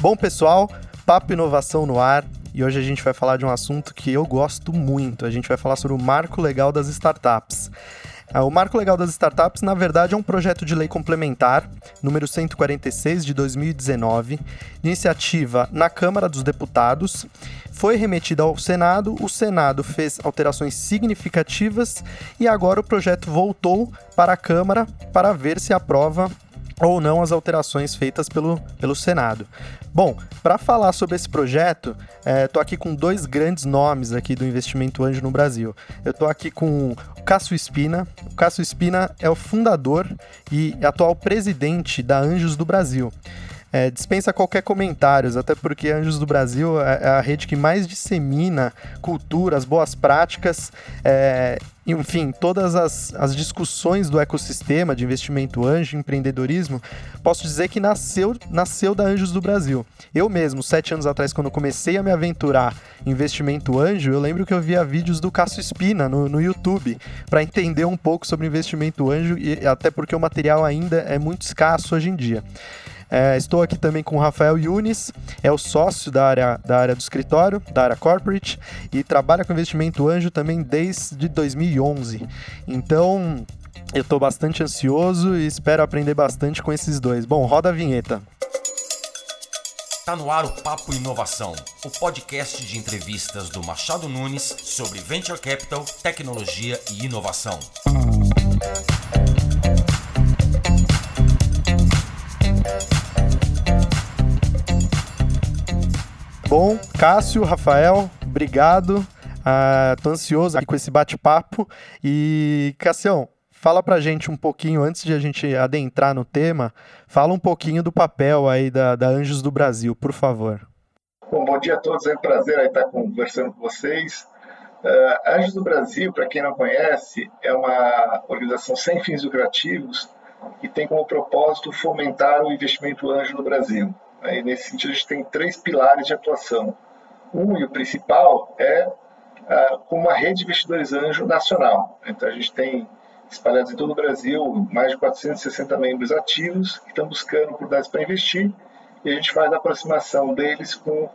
Bom, pessoal, Papo Inovação no ar. E hoje a gente vai falar de um assunto que eu gosto muito. A gente vai falar sobre o marco legal das startups. Ah, o Marco Legal das Startups, na verdade, é um projeto de lei complementar, número 146 de 2019, iniciativa na Câmara dos Deputados, foi remetida ao Senado, o Senado fez alterações significativas e agora o projeto voltou para a Câmara para ver se aprova ou não as alterações feitas pelo, pelo Senado. Bom, para falar sobre esse projeto, estou é, aqui com dois grandes nomes aqui do investimento anjo no Brasil. Eu estou aqui com o Cássio Espina. O Cássio Espina é o fundador e atual presidente da Anjos do Brasil. É, dispensa qualquer comentários, até porque Anjos do Brasil é, é a rede que mais dissemina culturas, boas práticas, é, enfim, todas as, as discussões do ecossistema de investimento anjo, empreendedorismo, posso dizer que nasceu, nasceu da Anjos do Brasil. Eu mesmo, sete anos atrás, quando comecei a me aventurar em investimento anjo, eu lembro que eu via vídeos do Cássio Espina no, no YouTube para entender um pouco sobre investimento anjo, e até porque o material ainda é muito escasso hoje em dia. É, estou aqui também com o Rafael Yunis, é o sócio da área, da área do escritório, da área corporate, e trabalha com investimento anjo também desde 2011. Então, eu estou bastante ansioso e espero aprender bastante com esses dois. Bom, roda a vinheta. Está no ar o Papo Inovação, o podcast de entrevistas do Machado Nunes sobre Venture Capital, tecnologia e inovação. Bom, Cássio, Rafael, obrigado. Uh, tô ansioso aqui com esse bate-papo. E, Cassião, fala pra gente um pouquinho, antes de a gente adentrar no tema, fala um pouquinho do papel aí da, da Anjos do Brasil, por favor. Bom, bom dia a todos, é um prazer estar conversando com vocês. Uh, Anjos do Brasil, para quem não conhece, é uma organização sem fins lucrativos que tem como propósito fomentar o investimento anjo no Brasil. Aí, nesse sentido, a gente tem três pilares de atuação. Um e o principal é uh, uma rede de investidores anjo nacional. Então, a gente tem espalhados em todo o Brasil mais de 460 membros ativos que estão buscando oportunidades para investir e a gente faz a aproximação deles com uh,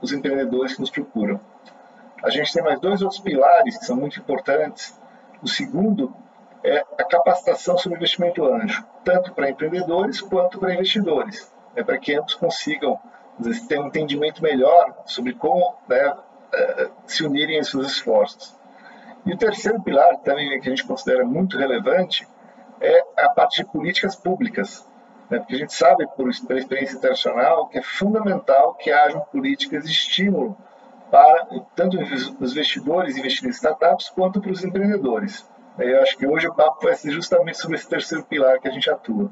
os empreendedores que nos procuram. A gente tem mais dois outros pilares que são muito importantes. O segundo é a capacitação sobre investimento anjo, tanto para empreendedores quanto para investidores né, para que ambos consigam ter um entendimento melhor sobre como né, é, se unirem em seus esforços. E o terceiro pilar, também que a gente considera muito relevante, é a parte de políticas públicas. Né, porque a gente sabe, por experiência internacional, que é fundamental que hajam políticas de estímulo para tanto os investidores investirem em startups quanto para os empreendedores. Eu acho que hoje o papo vai ser justamente sobre esse terceiro pilar que a gente atua.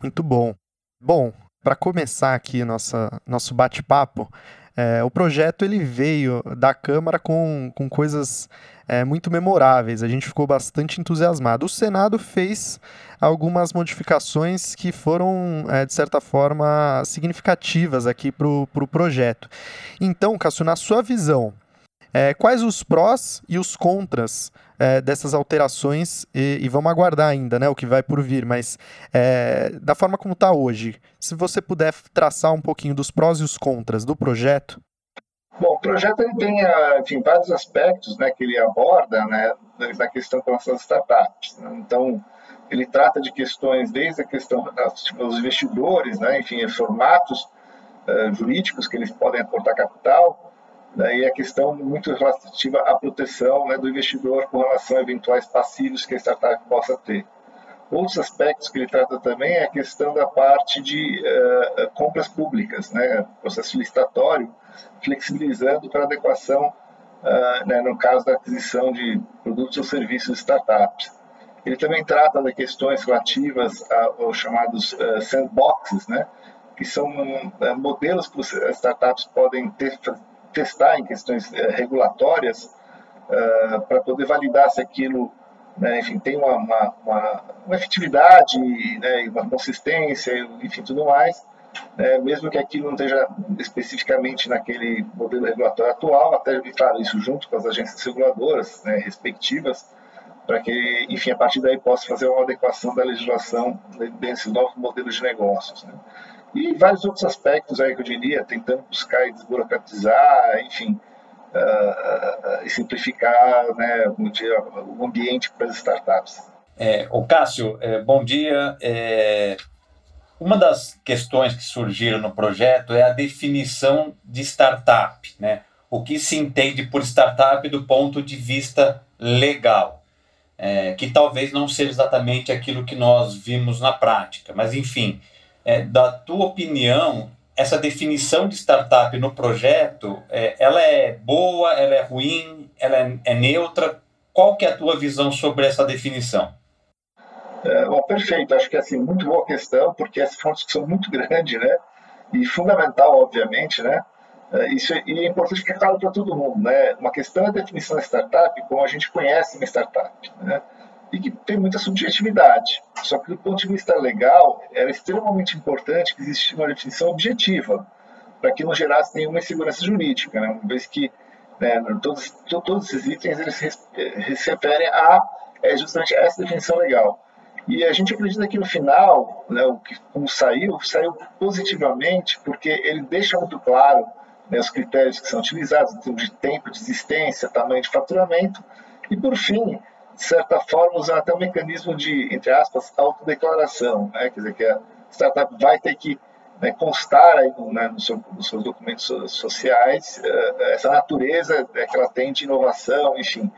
Muito bom. Bom, para começar aqui nossa, nosso bate-papo, é, o projeto ele veio da Câmara com, com coisas é, muito memoráveis. A gente ficou bastante entusiasmado. O Senado fez algumas modificações que foram, é, de certa forma, significativas aqui para o pro projeto. Então, Cássio, na sua visão, é, quais os prós e os contras é, dessas alterações e, e, vamos aguardar ainda né, o que vai por vir, mas é, da forma como está hoje, se você puder traçar um pouquinho dos prós e os contras do projeto. Bom, o projeto ele tem ah, enfim, vários aspectos né, que ele aborda né, na questão com nossas startups. Né? Então, ele trata de questões desde a questão dos investidores, né, enfim, formatos uh, jurídicos que eles podem aportar capital, e a questão muito relativa à proteção né, do investidor com relação a eventuais passivos que a startup possa ter. Outros aspectos que ele trata também é a questão da parte de uh, compras públicas, né, processo licitatório, flexibilizando para adequação, uh, né, no caso da aquisição de produtos ou serviços de startups. Ele também trata de questões relativas aos chamados uh, sandboxes, né, que são modelos que as startups podem ter testar em questões é, regulatórias uh, para poder validar se aquilo né, enfim, tem uma, uma, uma, uma efetividade, né, uma consistência, enfim, tudo mais, né, mesmo que aquilo não esteja especificamente naquele modelo regulatório atual, até, claro, isso junto com as agências reguladoras né, respectivas, para que, enfim, a partir daí possa fazer uma adequação da legislação desses novos modelos de negócios. Né. E vários outros aspectos aí que eu diria, tentando buscar e desburocratizar, enfim, uh, e simplificar né, o, ambiente para as startups. É, o Cássio, é, bom dia. É, uma das questões que surgiram no projeto é a definição de startup, né? O que se entende por startup do ponto de vista legal, é, que talvez não seja exatamente aquilo que nós vimos na prática, mas enfim, é, da tua opinião, essa definição de startup no projeto, é, ela é boa, ela é ruim, ela é, é neutra? Qual que é a tua visão sobre essa definição? É, bom, perfeito. Acho que é assim, muito boa questão, porque essa foi uma discussão muito grande, né? E fundamental, obviamente, né? É, isso é, e é importante ficar claro para todo mundo, né? Uma questão é a definição da startup como a gente conhece uma startup, né? E que tem muita subjetividade. Só que do ponto de vista legal, era extremamente importante que existisse uma definição objetiva, para que não gerasse nenhuma insegurança jurídica, né? Uma vez que né, todos, todos esses itens eles se referem a é justamente essa definição legal. E a gente acredita que no final, né, o que como saiu, saiu positivamente, porque ele deixa muito claro né, os critérios que são utilizados em termos de tempo de existência, tamanho de faturamento, e por fim, de certa forma, usando até um mecanismo de, entre aspas, autodeclaração, né, quer dizer, que a startup vai ter que né, constar aí, né, no seu, nos seus documentos sociais uh, essa natureza né, que ela tem de inovação, enfim.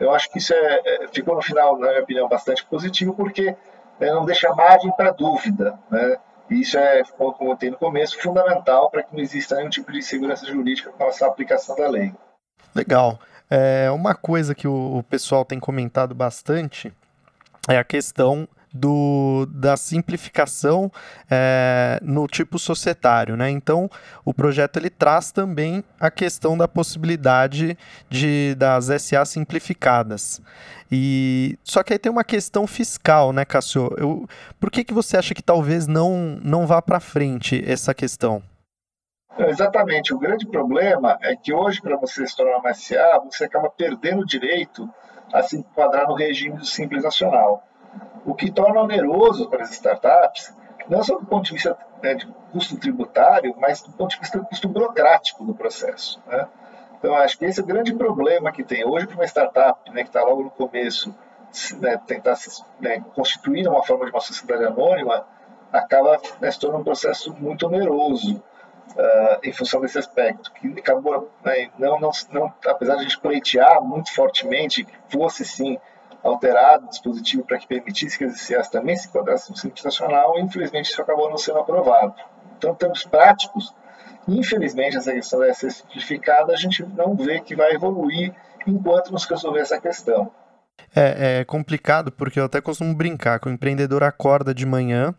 Eu acho que isso é, é, ficou no final, na minha opinião, bastante positivo, porque né, não deixa margem para dúvida. Né? E isso é, como eu comentei no começo, fundamental para que não exista nenhum tipo de segurança jurídica com essa aplicação da lei. Legal. É, uma coisa que o, o pessoal tem comentado bastante é a questão do, da simplificação é, no tipo societário, né? Então, o projeto ele traz também a questão da possibilidade de das SA simplificadas. E só que aí tem uma questão fiscal, né, Cássio? Eu, por que que você acha que talvez não não vá para frente essa questão? Exatamente. O grande problema é que hoje, para você se tornar uma SA, você acaba perdendo o direito a se enquadrar no regime do Simples Nacional o que torna oneroso para as startups, não só do ponto de vista né, de custo tributário, mas do ponto de vista do custo burocrático do processo. Né? Então, acho que esse é o grande problema que tem hoje para uma startup né, que está logo no começo, né, tentar se né, constituir uma forma de uma sociedade anônima, acaba né, se tornando um processo muito oneroso. Uh, em função desse aspecto, que acabou, né, não, não, não, apesar de a gente pleitear muito fortemente que fosse sim alterado o dispositivo para que permitisse que as ICAs também se enquadrassem no Simples Nacional infelizmente isso acabou não sendo aprovado. Então, em termos práticos, infelizmente essa questão vai ser simplificada, a gente não vê que vai evoluir enquanto não se resolver essa questão. É, é complicado porque eu até costumo brincar que o empreendedor acorda de manhã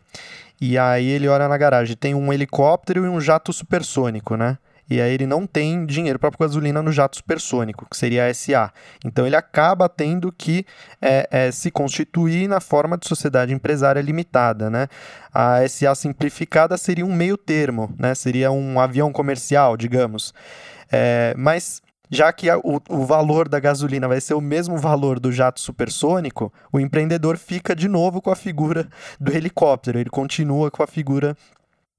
e aí ele olha na garagem, tem um helicóptero e um jato supersônico, né? e aí ele não tem dinheiro para gasolina no jato supersônico, que seria a SA. Então ele acaba tendo que é, é, se constituir na forma de sociedade empresária limitada. Né? A SA simplificada seria um meio termo, né? seria um avião comercial, digamos. É, mas já que a, o, o valor da gasolina vai ser o mesmo valor do jato supersônico, o empreendedor fica de novo com a figura do helicóptero, ele continua com a figura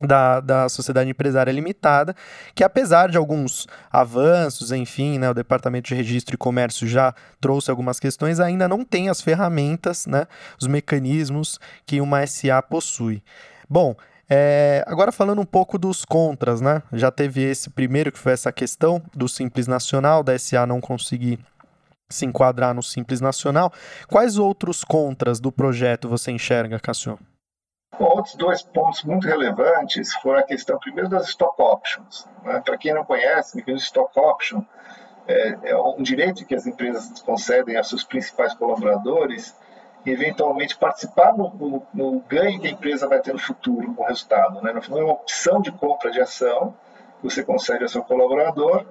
da, da sociedade empresária limitada, que apesar de alguns avanços, enfim, né, o Departamento de Registro e Comércio já trouxe algumas questões, ainda não tem as ferramentas, né, os mecanismos que uma SA possui. Bom, é, agora falando um pouco dos contras, né? Já teve esse primeiro que foi essa questão do Simples Nacional, da SA não conseguir se enquadrar no Simples Nacional. Quais outros contras do projeto você enxerga, Cassio? outros dois pontos muito relevantes foram a questão, primeiro, das stock options. Né? Para quem não conhece, o stock option é, é, um direito que as empresas concedem a seus principais colaboradores eventualmente, participar no, no, no, ganho que a empresa vai ter no futuro com o resultado. Né? Final, é uma opção de compra de ação que você concede ao seu colaborador,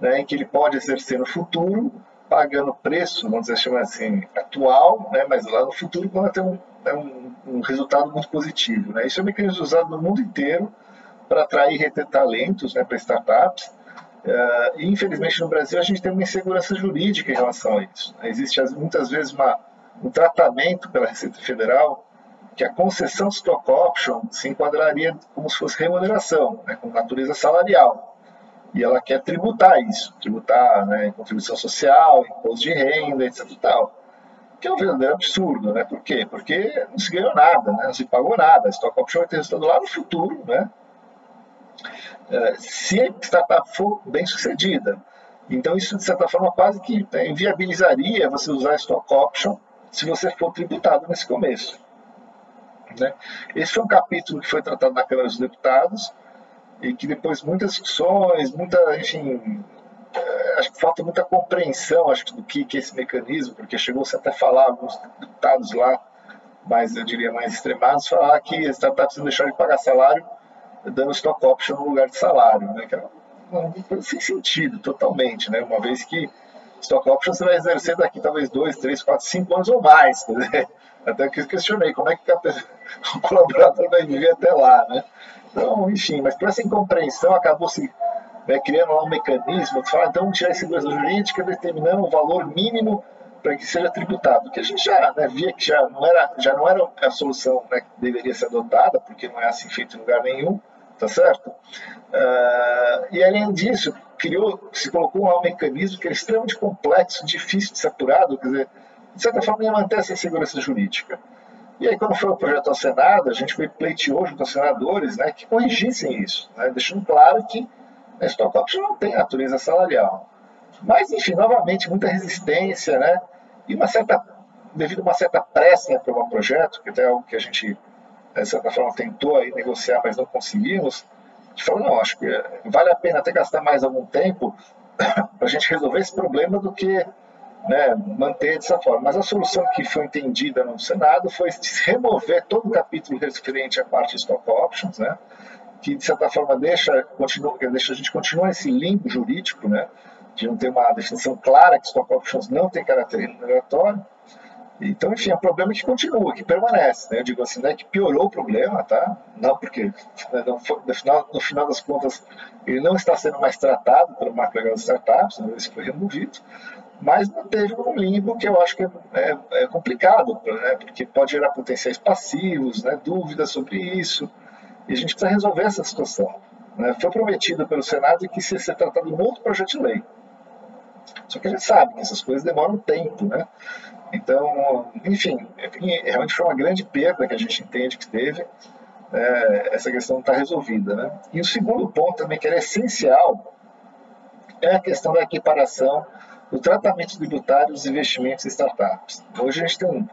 né, em que ele pode exercer no futuro, pagando preço, vamos dizer chamar assim, atual, né, mas lá no futuro, quando tem um é um, um resultado muito positivo. Né? Isso é um mecanismo usado no mundo inteiro para atrair e reter talentos né, para startups. Uh, e, infelizmente, no Brasil, a gente tem uma insegurança jurídica em relação a isso. Existe, muitas vezes, uma, um tratamento pela Receita Federal que a concessão stock option se enquadraria como se fosse remuneração, né, com natureza salarial. E ela quer tributar isso, tributar né, contribuição social, imposto de renda, etc. Tal. Que é um verdadeiro absurdo, né? Por quê? Porque não se ganhou nada, né? não se pagou nada. A stock option vai ter resultado lá no futuro, né? É, se a startup for bem sucedida. Então, isso, de certa forma, quase que inviabilizaria você usar stock option se você for tributado nesse começo. Né? Esse foi um capítulo que foi tratado na Câmara dos Deputados e que depois muitas discussões, muita, enfim, é, acho que falta muita compreensão acho, do que, que é esse mecanismo, porque chegou-se até falar, alguns deputados lá, mais, eu diria, mais extremados, falar que as startups não deixaram de pagar salário dando stock option no lugar de salário, né? que uma coisa sem sentido, totalmente, né? uma vez que stock option você vai exercer daqui talvez dois, três, quatro, cinco anos ou mais. Até que eu questionei como é que o colaborador vai viver até lá, né? Então, enfim, mas por essa incompreensão acabou se né, criando lá um mecanismo de falar, então tirar a segurança jurídica determinando um valor mínimo para que seja tributado, que a gente já né, via que já não era, já não era a solução né, que deveria ser adotada, porque não é assim feito em lugar nenhum, tá certo? Uh, e além disso, criou, se colocou um mecanismo que é extremamente complexo, difícil de ser apurado, quer dizer, de certa forma ia manter essa segurança jurídica. E aí, quando foi o projeto ao Senado, a gente foi pleiteou junto aos senadores né, que corrigissem isso, né, deixando claro que a stock option não tem natureza salarial. Mas, enfim, novamente, muita resistência, né, e uma certa, devido a uma certa pressa aprovar o projeto, que até é algo que a gente, de certa forma, tentou aí negociar, mas não conseguimos, a gente falou, não, acho que vale a pena até gastar mais algum tempo para a gente resolver esse problema do que né, manter dessa forma. Mas a solução que foi entendida no Senado foi remover todo o capítulo referente à parte de stock options, né, que de certa forma deixa, continua, deixa a gente continuar nesse limbo jurídico, né, de não ter uma definição clara que stock options não tem caráter remuneratório. Então, enfim, é um problema que continua, que permanece. Né? Eu digo assim, não é que piorou o problema, tá? Não, porque né, não foi, no, final, no final das contas ele não está sendo mais tratado pelo marco legal das startups, né? isso foi removido, mas manteve um limbo que eu acho que é, é, é complicado, né? porque pode gerar potenciais passivos, né? dúvidas sobre isso, e a gente precisa resolver essa situação. Né? Foi prometido pelo Senado que isso ia ser tratado em outro projeto de lei. Só que a gente sabe que essas coisas demoram tempo, né? Então, enfim, realmente foi uma grande perda que a gente entende que teve. É, essa questão está resolvida, né? E o segundo ponto também que era essencial é a questão da equiparação o tratamento tributário dos investimentos em startups. Hoje a gente tem um,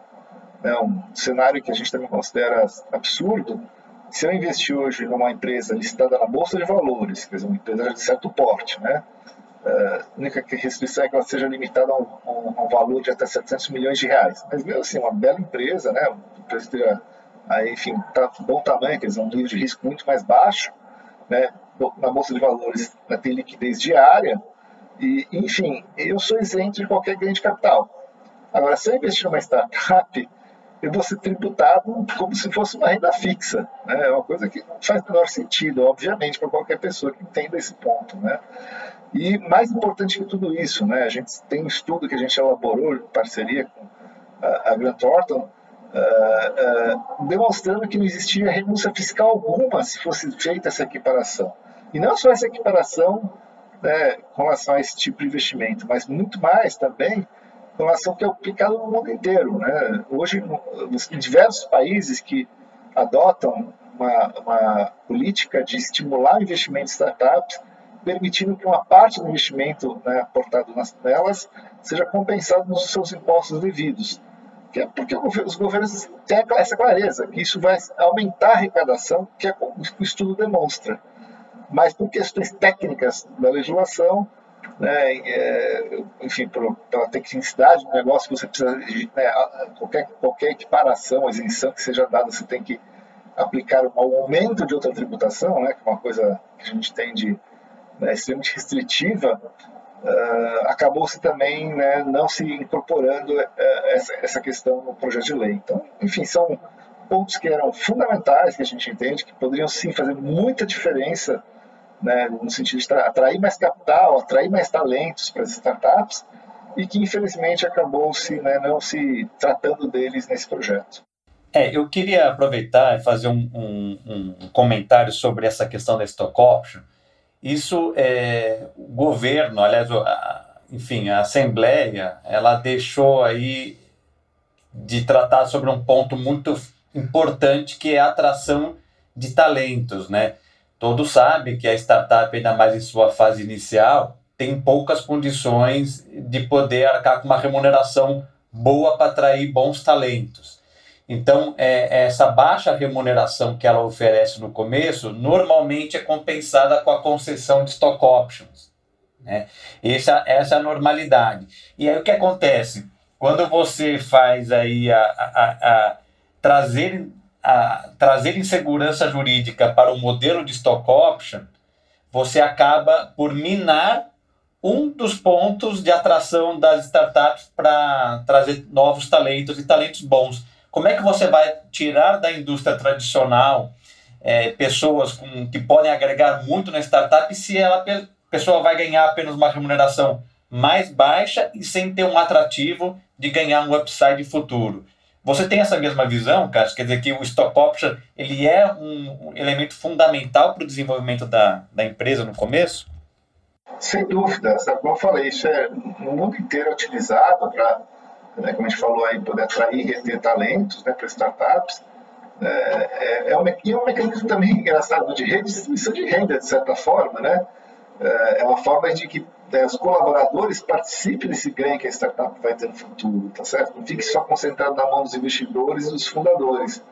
né, um cenário que a gente também considera absurdo. Se eu investir hoje numa empresa listada na Bolsa de Valores, quer dizer, uma empresa de certo porte, né, a única restrição é que ela seja limitada a um, a um, valor de até 700 milhões de reais. Mas mesmo assim, uma bela empresa, né, empresa aí, enfim, tá bom tamanho, quer dizer, um nível de risco muito mais baixo, né, na Bolsa de Valores né, tem liquidez diária, e, enfim, eu sou isento de qualquer ganho de capital. Agora, se eu investir numa startup, eu vou ser tributado como se fosse uma renda fixa. Né? É uma coisa que não faz o menor sentido, obviamente, para qualquer pessoa que entenda esse ponto. Né? E mais importante que tudo isso, né? a gente tem um estudo que a gente elaborou em parceria com a Grant Thornton, uh, uh, demonstrando que não existia renúncia fiscal alguma se fosse feita essa equiparação. E não só essa equiparação né, com relação a esse tipo de investimento, mas muito mais também com relação ao que é aplicado no mundo inteiro. Né? Hoje, em diversos países que adotam uma, uma política de estimular o investimento em startups, permitindo que uma parte do investimento né, aportado nelas seja compensado nos seus impostos devidos. Que é porque os governos têm essa clareza, que isso vai aumentar a arrecadação, que é o estudo demonstra mas por questões técnicas da legislação, né, é, enfim, pela tecnicidade do negócio, você precisa, né, qualquer, qualquer equiparação, isenção que seja dada, você tem que aplicar um aumento de outra tributação, né, que é uma coisa que a gente tem de né, extremamente restritiva, uh, acabou-se também né, não se incorporando uh, essa, essa questão no projeto de lei. Então, enfim, são pontos que eram fundamentais, que a gente entende, que poderiam sim fazer muita diferença né, no sentido de atrair mais capital, atrair mais talentos para as startups, e que infelizmente acabou se né, não se tratando deles nesse projeto. É, eu queria aproveitar e fazer um, um, um comentário sobre essa questão da stock option. Isso é o governo, aliás, a, enfim, a Assembleia, ela deixou aí de tratar sobre um ponto muito importante que é a atração de talentos, né? Todos sabem que a startup, ainda mais em sua fase inicial, tem poucas condições de poder arcar com uma remuneração boa para atrair bons talentos. Então, é, essa baixa remuneração que ela oferece no começo, normalmente é compensada com a concessão de stock options. Né? Essa, essa é a normalidade. E aí o que acontece? Quando você faz aí a, a, a trazer, a, trazer insegurança jurídica para o modelo de stock option, você acaba por minar um dos pontos de atração das startups para trazer novos talentos e talentos bons. Como é que você vai tirar da indústria tradicional é, pessoas com, que podem agregar muito na startup se ela, pessoa vai ganhar apenas uma remuneração mais baixa e sem ter um atrativo de ganhar um upside futuro? Você tem essa mesma visão, Cássio? Quer dizer que o stock option ele é um, elemento fundamental para o desenvolvimento da, da empresa no começo? Sem dúvida, como eu falei, isso é no mundo inteiro utilizado para, né, como a gente falou aí, poder atrair e reter talentos né, para startups. É, é, é, um, e é um mecanismo também engraçado de redistribuição de renda, de certa forma, né? É, é uma forma de que né, os colaboradores participem desse ganho que a startup vai ter no futuro, tá certo? Não fique só concentrado na mão dos investidores e dos fundadores.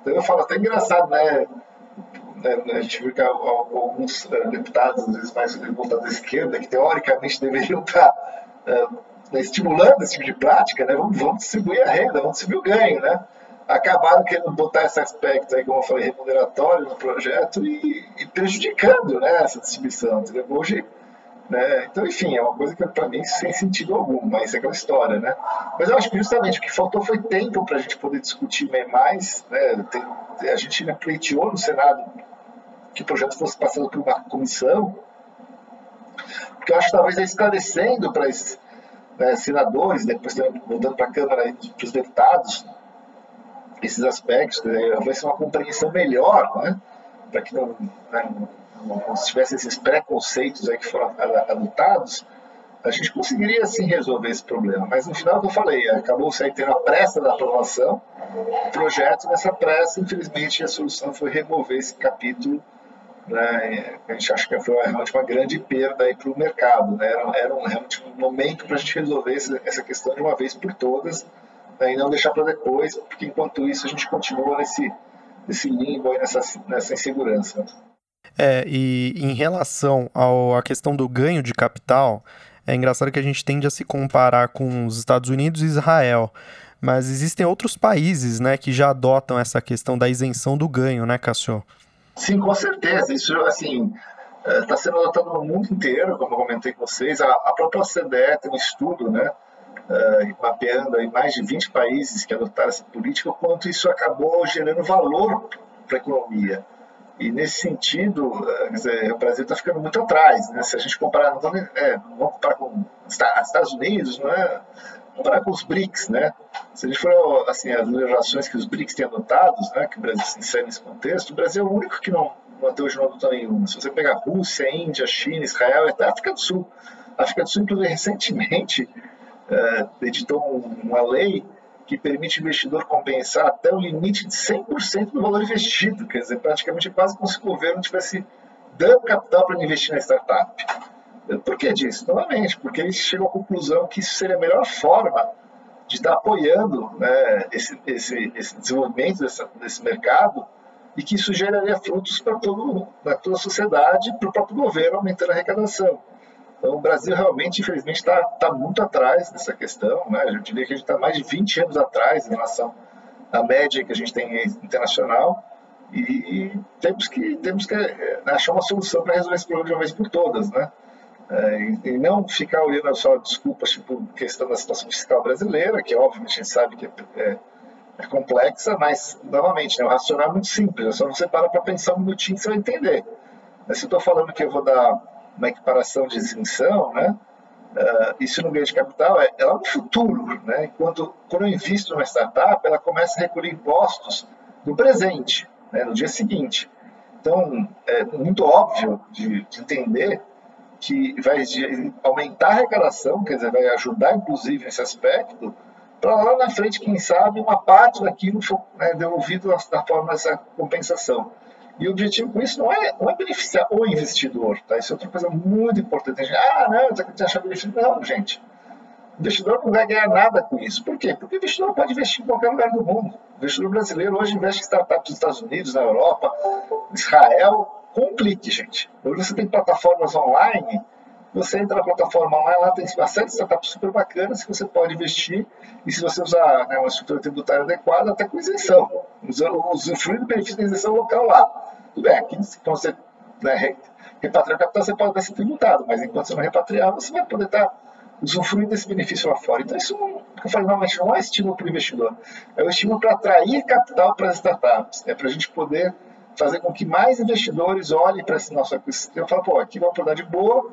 Então eu falo até engraçado, né? né, a gente viu que alguns deputados, às vezes mais voltados à esquerda, que teoricamente deveriam estar uh, estimulando esse tipo de prática, né, vamos, vamos, distribuir a renda, vamos distribuir o ganho, né? Acabaram querendo botar esse aspecto aí, como eu falei, remuneratório no projeto e, e prejudicando né, essa distribuição. Hoje, né, então, enfim, é uma coisa que para mim sem sentido algum, mas é aquela história, né? Mas eu acho que justamente o que faltou foi tempo para a gente poder discutir mais, né? Tem, a gente né, pleiteou no Senado que o projeto fosse passado por uma comissão, porque eu acho que talvez é esclarecendo para esses né, senadores, depois voltando para a Câmara para os deputados, esses aspectos, né, vai ser uma compreensão melhor, né, para que não, né, não, tivesse esses preconceitos aí que foram adotados, a gente conseguiria sim resolver esse problema. Mas no final, que eu falei, acabou se tendo a pressa da aprovação do projeto, nessa pressa, infelizmente, a solução foi remover esse capítulo né, a gente acha que foi realmente uma grande perda para o mercado. Né? Era, era um, realmente um momento para a gente resolver essa questão de uma vez por todas né, e não deixar para depois, porque enquanto isso a gente continua nesse, nesse limbo, aí, nessa, nessa insegurança. É, e em relação à questão do ganho de capital, é engraçado que a gente tende a se comparar com os Estados Unidos e Israel. Mas existem outros países né, que já adotam essa questão da isenção do ganho, né, Cássio? Sim, com certeza. Isso, assim, está é, sendo adotado no mundo inteiro, como eu comentei com vocês. A, própria OCDE tem um estudo, né, uh, mapeando em mais de 20 países que adotaram essa política, o quanto isso acabou gerando valor para a economia. E nesse sentido, uh, dizer, o Brasil está ficando muito atrás. Né? Se a gente comparar, não é, comparar com Estados Unidos, não é? Comparar com os BRICS, né? Se a gente for, assim, as legislações que os BRICS têm adotado, né, que o Brasil se insere nesse contexto, o Brasil é o único que não, não até hoje não adotou nenhuma. Se você pegar Rússia, Índia, China, Israel, até África do Sul. A África do Sul, inclusive, recentemente uh, editou uma lei que permite o investidor compensar até o limite de 100% do valor investido. Quer dizer, praticamente quase como se o governo tivesse dando capital para investir na startup. Por que disso? Novamente, porque eles chegam à conclusão que isso seria a melhor forma de estar apoiando né, esse, esse, esse, desenvolvimento desse mercado e que isso geraria frutos para toda a sociedade para o próprio governo, aumentando a arrecadação. Então, o Brasil realmente, infelizmente, está tá muito atrás dessa questão. Né? Eu diria que a gente está mais de 20 anos atrás em relação à média que a gente tem internacional e, e temos que, temos que né, achar uma solução para resolver esse problema de uma vez por todas. Né? É, e não ficar olhando só desculpas, tipo, questão da situação fiscal brasileira, que obviamente a gente sabe que é, é, é complexa, mas, novamente, né, o racional é muito simples, é só você parar para pensar um minutinho você vai entender. Se eu estou falando que eu vou dar uma equiparação de isenção, né, uh, isso no ganho de capital é, é lá no futuro. Né? Enquanto, quando eu invisto numa startup, ela começa a recolher impostos no presente, né? no dia seguinte. Então, é muito óbvio de, de entender que vai aumentar a arrecadação, quer dizer, vai ajudar inclusive nesse aspecto, para lá na frente, quem sabe, uma parte daquilo for né, devolvido da forma dessa compensação. E o objetivo com isso não é, não é beneficiar o investidor, tá? Isso é outra coisa muito importante. Gente, ah, não, você tem achar benefício. Não, gente. O investidor não vai ganhar nada com isso. Por quê? Porque o investidor pode investir em qualquer lugar do mundo. O investidor brasileiro hoje investe em startups nos Estados Unidos, na Europa, Israel, com um clique, gente. Hoje você tem plataformas online você entra na plataforma online, lá tem de startups super bacanas que você pode investir e se você usar né, uma estrutura tributária adequada, até com isenção, usufruir do benefício da isenção local lá. Tudo bem, aqui quando você né, repatriar capital, você pode ser tributado, mas enquanto você não repatriar, você vai poder estar usufruindo desse benefício lá fora. Então, isso, como eu falei, normalmente não é estímulo para o investidor, é um estímulo para atrair capital para as startups, é para a gente poder fazer com que mais investidores olhem para esse nosso ecossistema e falem, pô, aqui é uma oportunidade boa,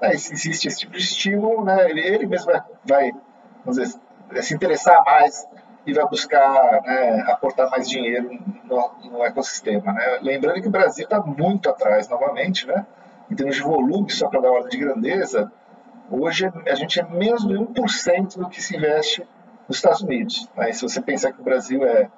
né, existe esse tipo de estímulo, né, ele, ele mesmo vai, vai dizer, se interessar mais e vai buscar né, aportar mais dinheiro no, no ecossistema. Né? Lembrando que o Brasil está muito atrás, novamente, né? em termos de volume, só para dar ordem de grandeza, hoje a gente é menos de 1% do que se investe nos Estados Unidos. Né? se você pensar que o Brasil é,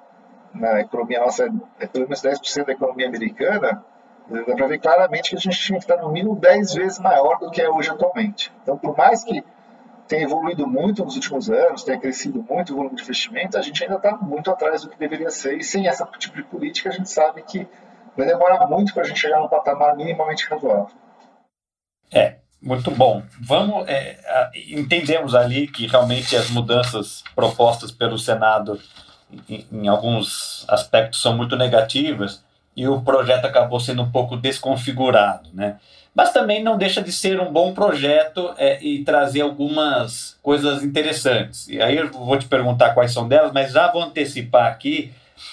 na economia nossa, é pelo menos 10% da economia americana, Dá para ver claramente que a gente tinha que estar no mínimo 10 vezes maior do que é hoje atualmente. Então, por mais que tenha evoluído muito nos últimos anos, tenha crescido muito o volume de investimento, a gente ainda está muito atrás do que deveria ser. E sem esse tipo de política, a gente sabe que vai demorar muito para a gente chegar num patamar minimamente razoável. É, muito bom. Vamos é, entendemos ali que realmente as mudanças propostas pelo Senado em, alguns aspectos são muito negativas e o projeto acabou sendo um pouco desconfigurado, né? Mas também não deixa de ser um bom projeto é, e trazer algumas coisas interessantes. E aí eu vou te perguntar quais são delas, mas já vou antecipar aqui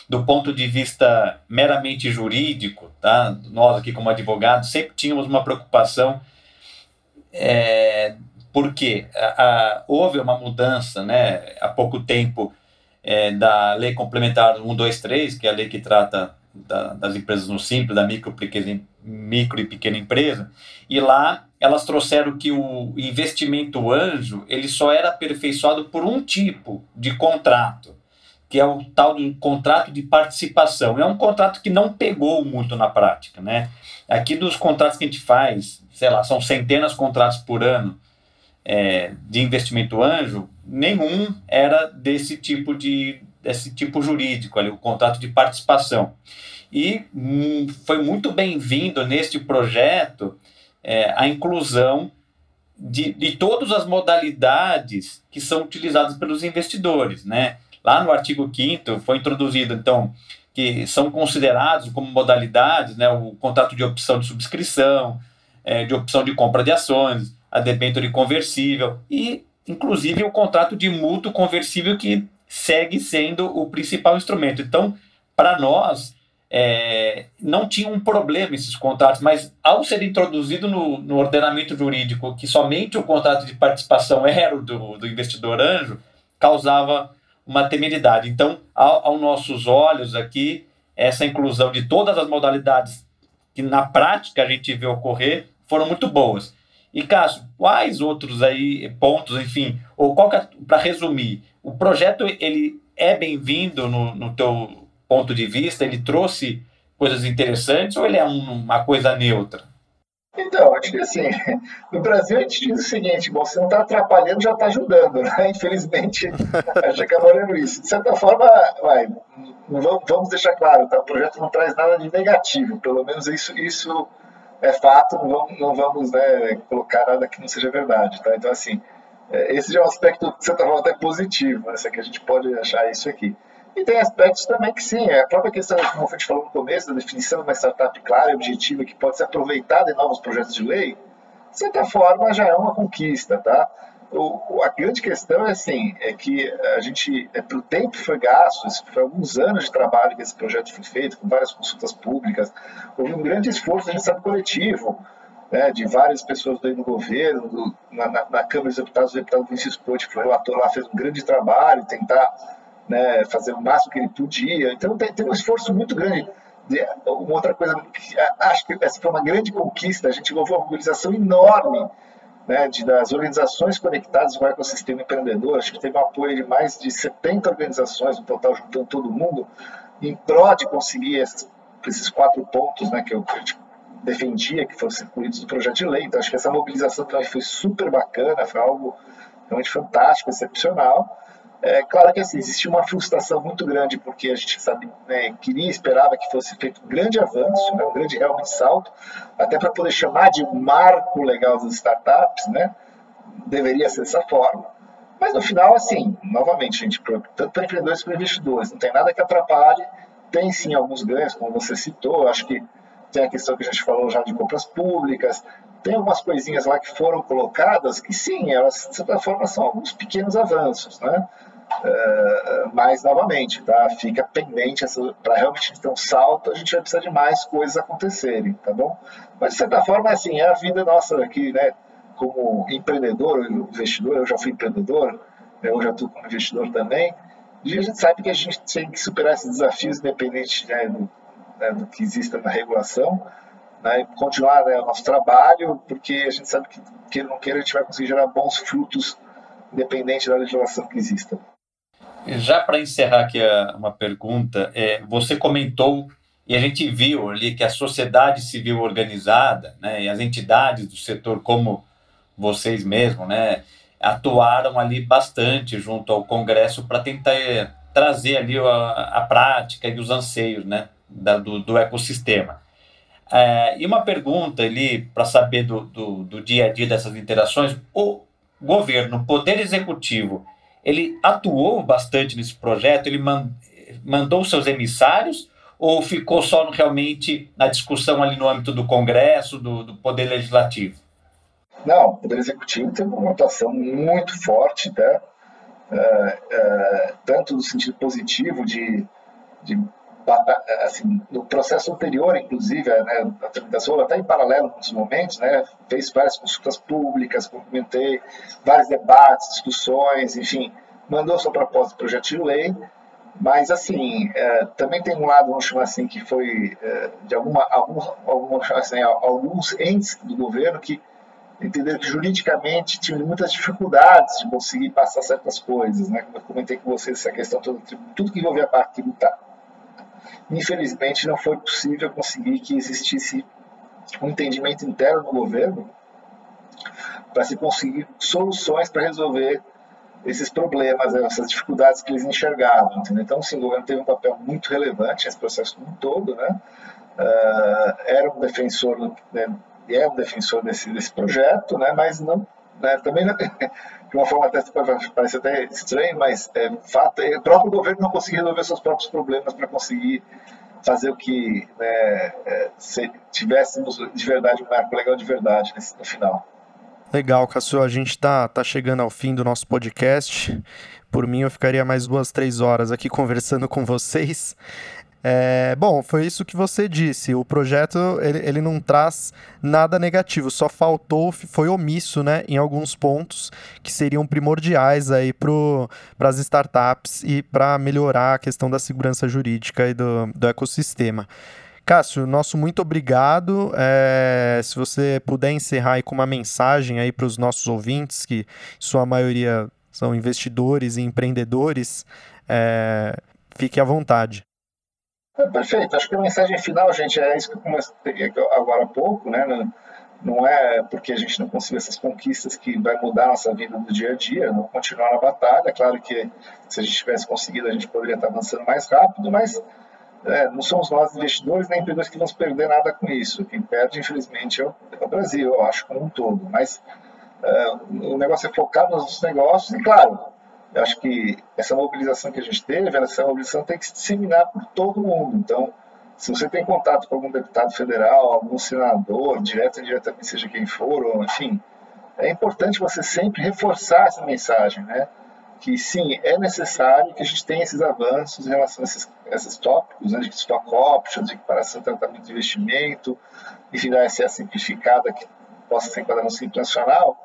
do ponto de vista meramente jurídico, tá? Nós aqui como advogados sempre tínhamos uma preocupação é, porque a, a, houve uma mudança, né, há pouco tempo é, da Lei Complementar 123, que é a lei que trata da, das empresas no Simples, da micro, pequena, micro e pequena empresa, e lá elas trouxeram que o investimento anjo ele só era aperfeiçoado por um tipo de contrato, que é o tal do contrato de participação. É um contrato que não pegou muito na prática, né? Aqui dos contratos que a gente faz, sei lá, são centenas de contratos por ano é, de investimento anjo, nenhum era desse tipo de desse tipo jurídico, ali, o contrato de participação. E hum, foi muito bem-vindo neste projeto é, a inclusão de, de todas as modalidades que são utilizadas pelos investidores. Né? Lá no artigo 5 foi introduzido, então, que são considerados como modalidades né, o contrato de opção de subscrição, é, de opção de compra de ações, a debênture conversível e, inclusive, o contrato de mútuo conversível que segue sendo o principal instrumento. Então, para nós, é, não tinha um problema esses contratos, mas ao ser introduzido no, no, ordenamento jurídico que somente o contrato de participação era o do, do investidor anjo, causava uma temeridade. Então, ao, aos nossos olhos aqui, essa inclusão de todas as modalidades que na prática a gente vê ocorrer foram muito boas. E Cássio, quais outros aí pontos, enfim, ou qual é, para resumir, o projeto ele é bem-vindo no, no teu ponto de vista? Ele trouxe coisas interessantes ou ele é um, uma coisa neutra? Então, acho que assim, no Brasil a gente diz o seguinte, bom, você não está atrapalhando, já está ajudando, né? Infelizmente, a gente acaba olhando isso. De certa forma, vai, vamos deixar claro, tá? o projeto não traz nada de negativo, pelo menos isso, isso é fato, não vamos, não vamos né, colocar nada que não seja verdade, tá? Então, assim, é, esse já é um aspecto, de certa forma, até positivo, né? que a gente pode achar isso aqui. E tem aspectos também que sim, a própria questão, como a gente falou no começo, da definição de uma startup clara e objetiva que pode ser aproveitada em novos projetos de lei, de certa forma já é uma conquista, tá? O, a grande questão é assim, é que a gente, é, pelo tempo foi gasto, foi alguns anos de trabalho que esse projeto foi feito, com várias consultas públicas, houve um grande esforço, a gente sabe, coletivo, né, de várias pessoas do governo, do, na, na, na, Câmara dos Deputados, o deputado Vinícius Pote, que foi o ator lá, fez um grande trabalho, tentar né, fazer o máximo que ele podia. Então tem, tem um esforço muito grande. De, uma outra coisa, acho que essa foi uma grande conquista, a gente houve uma mobilização enorme né, de, das organizações conectadas com o ecossistema empreendedor, acho que teve um apoio de mais de 70 organizações, no total juntando todo mundo, em prol de conseguir esses, esses quatro pontos né, que eu, defendia que fossem incluídos no projeto de lei. Então, acho que essa mobilização também foi super bacana, foi algo realmente fantástico, excepcional. É claro que assim, existia uma frustração muito grande, porque a gente sabe, né, queria esperava que fosse feito um grande avanço, né, um grande realmente salto, até para poder chamar de marco legal das startups, né, deveria ser dessa forma. Mas no final, assim, novamente, gente, tanto para empreendedores como para investidores, não tem nada que atrapalhe, tem sim alguns ganhos, como você citou, acho que tem a questão que a gente falou já de compras públicas, tem algumas coisinhas lá que foram colocadas que sim, elas de certa forma são alguns pequenos avanços, né? Uh, mas novamente, tá? Fica pendente para realmente ter um salto, a gente vai precisar de mais coisas acontecerem, tá bom? Mas de certa forma, assim, é a vida nossa aqui, né? Como empreendedor, investidor, eu já fui empreendedor, né? eu já estou como investidor também. E a gente sabe que a gente tem que superar esses desafios independente né, do, né, do que exista na regulação, né, e continuar né, o nosso trabalho, porque a gente sabe que, queira ou não queira, a gente vai conseguir gerar bons frutos, independente da legislação que exista. Já para encerrar aqui uma pergunta, é, você comentou e a gente viu ali que a sociedade civil organizada, né, e as entidades do setor como vocês mesmos, né, atuaram ali bastante junto ao Congresso para tentar é, trazer ali a, a prática e os anseios, né, da, do, do, ecossistema. É, e uma pergunta ali para saber do, do, do, dia a dia dessas interações: o governo, o poder executivo, ele atuou bastante nesse projeto? Ele man, mandou seus emissários ou ficou só realmente na discussão ali no âmbito do Congresso, do, do Poder Legislativo? Não, o Poder Executivo teve uma atuação muito forte, tá? É, é, tanto no sentido positivo de, de assim, no processo anterior, inclusive, né, a tramitação está em paralelo nos momentos, né, fez várias consultas públicas, cumprimentei vários debates, discussões, enfim, mandou sua proposta de projeto de lei, mas, assim, é, também tem um lado, vamos chamar assim, que foi é, de alguma, algum, assim, alguns entes do governo que entenderam que juridicamente tinham muitas dificuldades de conseguir passar certas coisas, né? Como eu comentei com vocês, essa questão toda, tudo que envolvia a parte tributária Infelizmente, não foi possível conseguir que existisse um entendimento interno no governo para se conseguir soluções para resolver esses problemas, essas dificuldades que eles enxergavam. Entendeu? Então, sim, o governo teve um papel muito relevante nesse processo como um todo, né? Uh, era um defensor, né, é um defensor desse, desse projeto, né, mas não, né, também não, de uma forma até parece até estranho, mas é, fato, é, o próprio governo não conseguiu resolver seus próprios problemas para conseguir fazer o que né, é, se tivéssemos de verdade um marco legal de verdade nesse, no final. Legal, Cassio. A gente está tá chegando ao fim do nosso podcast. Por mim, eu ficaria mais duas, três horas aqui conversando com vocês. É, bom, foi isso que você disse. O projeto ele, ele não traz nada negativo, só faltou, foi omisso, né, em alguns pontos que seriam primordiais para as startups e para melhorar a questão da segurança jurídica e do, do ecossistema. Cássio, nosso muito obrigado. É, se você puder encerrar aí com uma mensagem aí para os nossos ouvintes, que sua maioria são investidores e empreendedores, é, fique à vontade. É, perfeito. Acho que a mensagem final, gente, é isso que eu comecei agora há pouco, né? Não é porque a gente não conseguiu essas conquistas que vai mudar a nossa vida do dia a dia, não continuar na batalha. Claro que se a gente tivesse conseguido, a gente poderia estar avançando mais rápido, mas é, não somos nós investidores nem empreendedores que vamos perder nada com isso. Quem perde, infelizmente, é o, é o Brasil, eu acho, como um todo. Mas é, o negócio é focar nos nossos negócios e, claro, eu acho que essa mobilização que a gente teve, essa mobilização tem que se disseminar por todo mundo. Então, se você tem contato com algum deputado federal, algum senador, direto ou indiretamente, seja quem for, ou, enfim, é importante você sempre reforçar essa mensagem, né? Que sim, é necessário que a gente tenha esses avanços em relação a esses, esses tópicos, né? de stock options, de equiparação, tratamento de investimento, enfim, da SA simplificada, que possa se enquadrar no Simples Nacional,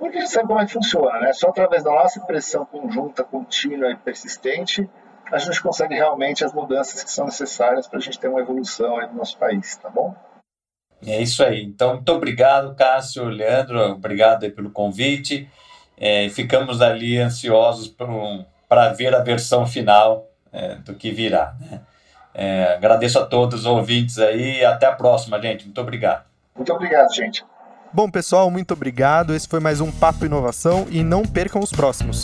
porque a gente sabe como é que funciona, né? Só através da nossa pressão conjunta, contínua e persistente, a gente consegue realmente as mudanças que são necessárias para a gente ter uma evolução no nosso país, tá bom? É isso aí. Então, muito obrigado, Cássio, Leandro, obrigado pelo convite. É, ficamos ali ansiosos para ver a versão final é, do que virá. Né? É, agradeço a todos os ouvintes aí e até a próxima, gente. Muito obrigado. Muito obrigado, gente. Bom, pessoal, muito obrigado. Esse foi mais um Papo Inovação e não percam os próximos.